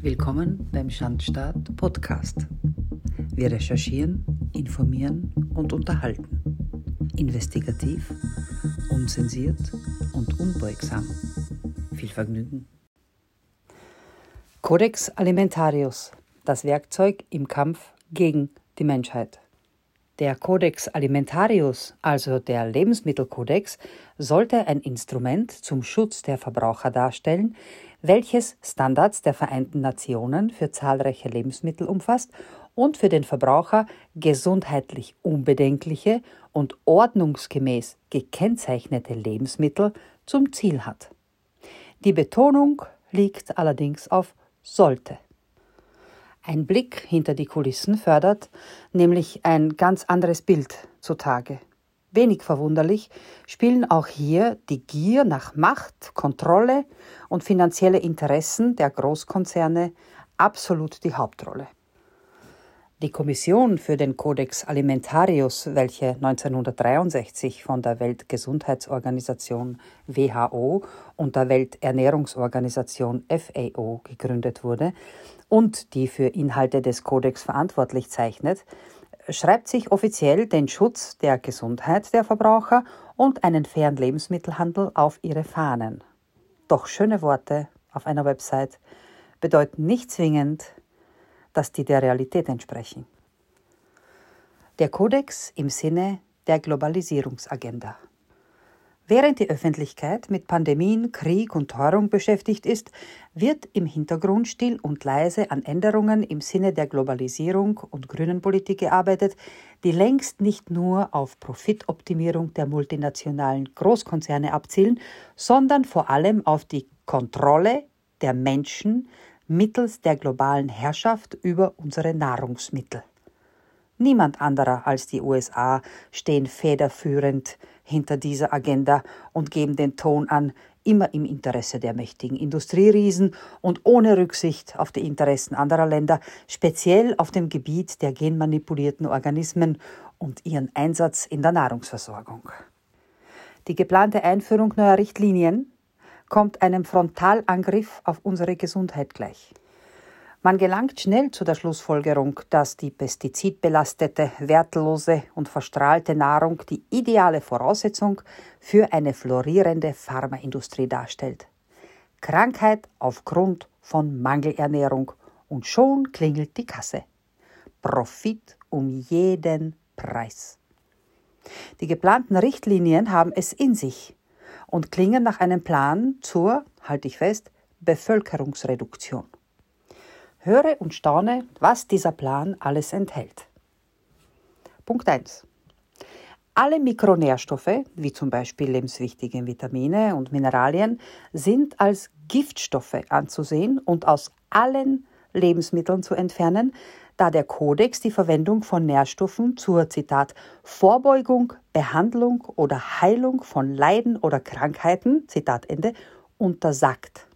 Willkommen beim Schandstaat Podcast. Wir recherchieren, informieren und unterhalten. Investigativ, unzensiert und unbeugsam. Viel Vergnügen. Codex Alimentarius, das Werkzeug im Kampf gegen die Menschheit. Der Codex Alimentarius, also der Lebensmittelkodex, sollte ein Instrument zum Schutz der Verbraucher darstellen, welches Standards der Vereinten Nationen für zahlreiche Lebensmittel umfasst und für den Verbraucher gesundheitlich unbedenkliche und ordnungsgemäß gekennzeichnete Lebensmittel zum Ziel hat. Die Betonung liegt allerdings auf sollte. Ein Blick hinter die Kulissen fördert nämlich ein ganz anderes Bild zutage. Wenig verwunderlich spielen auch hier die Gier nach Macht, Kontrolle und finanzielle Interessen der Großkonzerne absolut die Hauptrolle. Die Kommission für den Codex Alimentarius, welche 1963 von der Weltgesundheitsorganisation WHO und der Welternährungsorganisation FAO gegründet wurde, und die für Inhalte des Kodex verantwortlich zeichnet, schreibt sich offiziell den Schutz der Gesundheit der Verbraucher und einen fairen Lebensmittelhandel auf ihre Fahnen. Doch schöne Worte auf einer Website bedeuten nicht zwingend, dass die der Realität entsprechen. Der Kodex im Sinne der Globalisierungsagenda. Während die Öffentlichkeit mit Pandemien, Krieg und Teuerung beschäftigt ist, wird im Hintergrund still und leise an Änderungen im Sinne der Globalisierung und grünen Politik gearbeitet, die längst nicht nur auf Profitoptimierung der multinationalen Großkonzerne abzielen, sondern vor allem auf die Kontrolle der Menschen mittels der globalen Herrschaft über unsere Nahrungsmittel. Niemand anderer als die USA stehen federführend hinter dieser Agenda und geben den Ton an, immer im Interesse der mächtigen Industrieriesen und ohne Rücksicht auf die Interessen anderer Länder, speziell auf dem Gebiet der genmanipulierten Organismen und ihren Einsatz in der Nahrungsversorgung. Die geplante Einführung neuer Richtlinien kommt einem Frontalangriff auf unsere Gesundheit gleich. Man gelangt schnell zu der Schlussfolgerung, dass die pestizidbelastete, wertlose und verstrahlte Nahrung die ideale Voraussetzung für eine florierende Pharmaindustrie darstellt. Krankheit aufgrund von Mangelernährung und schon klingelt die Kasse. Profit um jeden Preis. Die geplanten Richtlinien haben es in sich und klingen nach einem Plan zur, halte ich fest, Bevölkerungsreduktion. Höre und staune, was dieser Plan alles enthält. Punkt 1. Alle Mikronährstoffe, wie zum Beispiel lebenswichtige Vitamine und Mineralien, sind als Giftstoffe anzusehen und aus allen Lebensmitteln zu entfernen, da der Kodex die Verwendung von Nährstoffen zur Zitat Vorbeugung, Behandlung oder Heilung von Leiden oder Krankheiten Zitat Ende untersagt.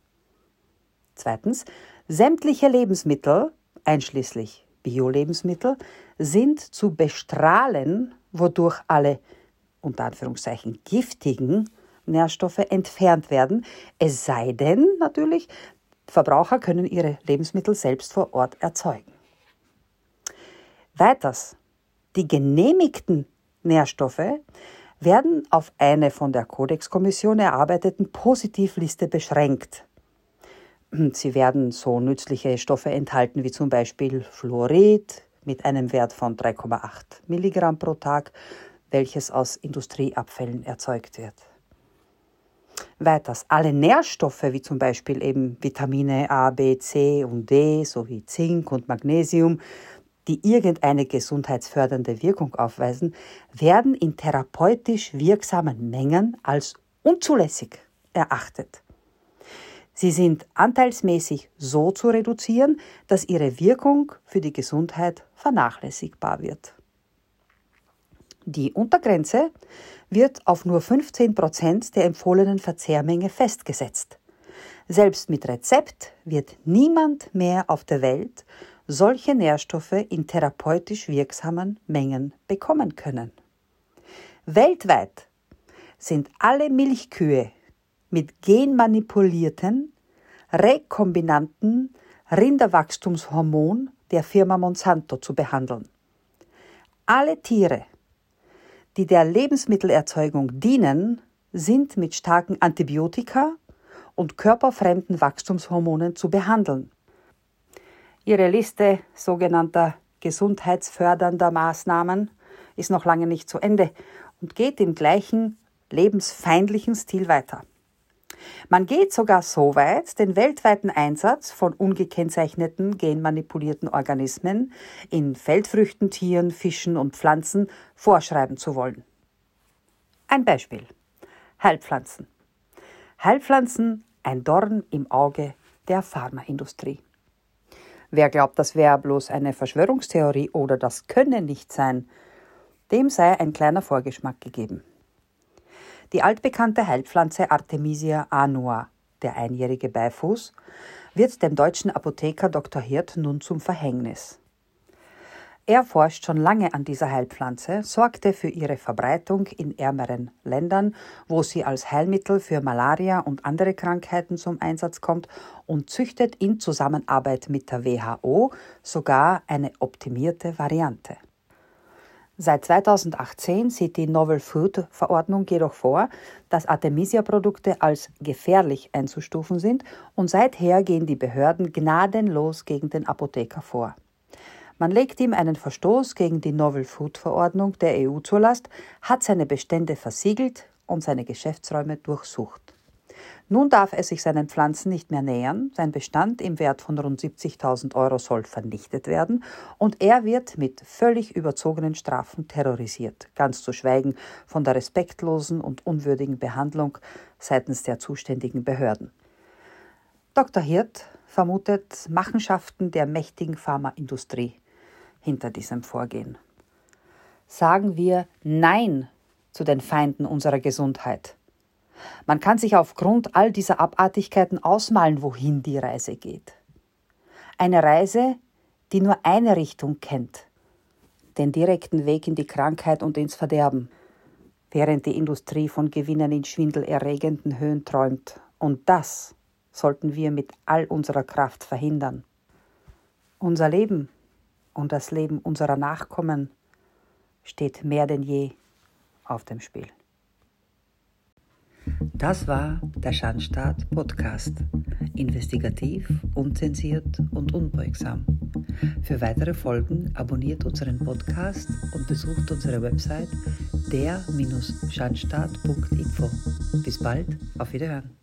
Zweitens, Sämtliche Lebensmittel, einschließlich Bio-Lebensmittel, sind zu bestrahlen, wodurch alle unter Anführungszeichen giftigen Nährstoffe entfernt werden, es sei denn natürlich, Verbraucher können ihre Lebensmittel selbst vor Ort erzeugen. Weiters, die genehmigten Nährstoffe werden auf eine von der Kodexkommission erarbeiteten Positivliste beschränkt. Sie werden so nützliche Stoffe enthalten wie zum Beispiel Fluorid mit einem Wert von 3,8 Milligramm pro Tag, welches aus Industrieabfällen erzeugt wird. Weiters, alle Nährstoffe wie zum Beispiel eben Vitamine A, B, C und D sowie Zink und Magnesium, die irgendeine gesundheitsfördernde Wirkung aufweisen, werden in therapeutisch wirksamen Mengen als unzulässig erachtet. Sie sind anteilsmäßig so zu reduzieren, dass ihre Wirkung für die Gesundheit vernachlässigbar wird. Die Untergrenze wird auf nur 15 Prozent der empfohlenen Verzehrmenge festgesetzt. Selbst mit Rezept wird niemand mehr auf der Welt solche Nährstoffe in therapeutisch wirksamen Mengen bekommen können. Weltweit sind alle Milchkühe mit genmanipulierten, rekombinanten, Rinderwachstumshormon der Firma Monsanto zu behandeln. Alle Tiere, die der Lebensmittelerzeugung dienen, sind mit starken Antibiotika und körperfremden Wachstumshormonen zu behandeln. Ihre Liste sogenannter gesundheitsfördernder Maßnahmen ist noch lange nicht zu Ende und geht im gleichen lebensfeindlichen Stil weiter. Man geht sogar so weit, den weltweiten Einsatz von ungekennzeichneten genmanipulierten Organismen in Feldfrüchten, Tieren, Fischen und Pflanzen vorschreiben zu wollen. Ein Beispiel. Heilpflanzen. Heilpflanzen ein Dorn im Auge der Pharmaindustrie. Wer glaubt, das wäre bloß eine Verschwörungstheorie oder das könne nicht sein, dem sei ein kleiner Vorgeschmack gegeben. Die altbekannte Heilpflanze Artemisia annua, der einjährige Beifuß, wird dem deutschen Apotheker Dr. Hirt nun zum Verhängnis. Er forscht schon lange an dieser Heilpflanze, sorgte für ihre Verbreitung in ärmeren Ländern, wo sie als Heilmittel für Malaria und andere Krankheiten zum Einsatz kommt und züchtet in Zusammenarbeit mit der WHO sogar eine optimierte Variante. Seit 2018 sieht die Novel Food Verordnung jedoch vor, dass Artemisia-Produkte als gefährlich einzustufen sind und seither gehen die Behörden gnadenlos gegen den Apotheker vor. Man legt ihm einen Verstoß gegen die Novel Food Verordnung der EU zur Last, hat seine Bestände versiegelt und seine Geschäftsräume durchsucht. Nun darf er sich seinen Pflanzen nicht mehr nähern, sein Bestand im Wert von rund 70.000 Euro soll vernichtet werden und er wird mit völlig überzogenen Strafen terrorisiert, ganz zu schweigen von der respektlosen und unwürdigen Behandlung seitens der zuständigen Behörden. Dr. Hirt vermutet Machenschaften der mächtigen Pharmaindustrie hinter diesem Vorgehen. Sagen wir Nein zu den Feinden unserer Gesundheit man kann sich aufgrund all dieser Abartigkeiten ausmalen, wohin die Reise geht. Eine Reise, die nur eine Richtung kennt, den direkten Weg in die Krankheit und ins Verderben, während die Industrie von Gewinnen in schwindelerregenden Höhen träumt. Und das sollten wir mit all unserer Kraft verhindern. Unser Leben und das Leben unserer Nachkommen steht mehr denn je auf dem Spiel. Das war der Schandstaat Podcast. Investigativ, unzensiert und unbeugsam. Für weitere Folgen abonniert unseren Podcast und besucht unsere Website der-schandstaat.info. Bis bald, auf Wiederhören.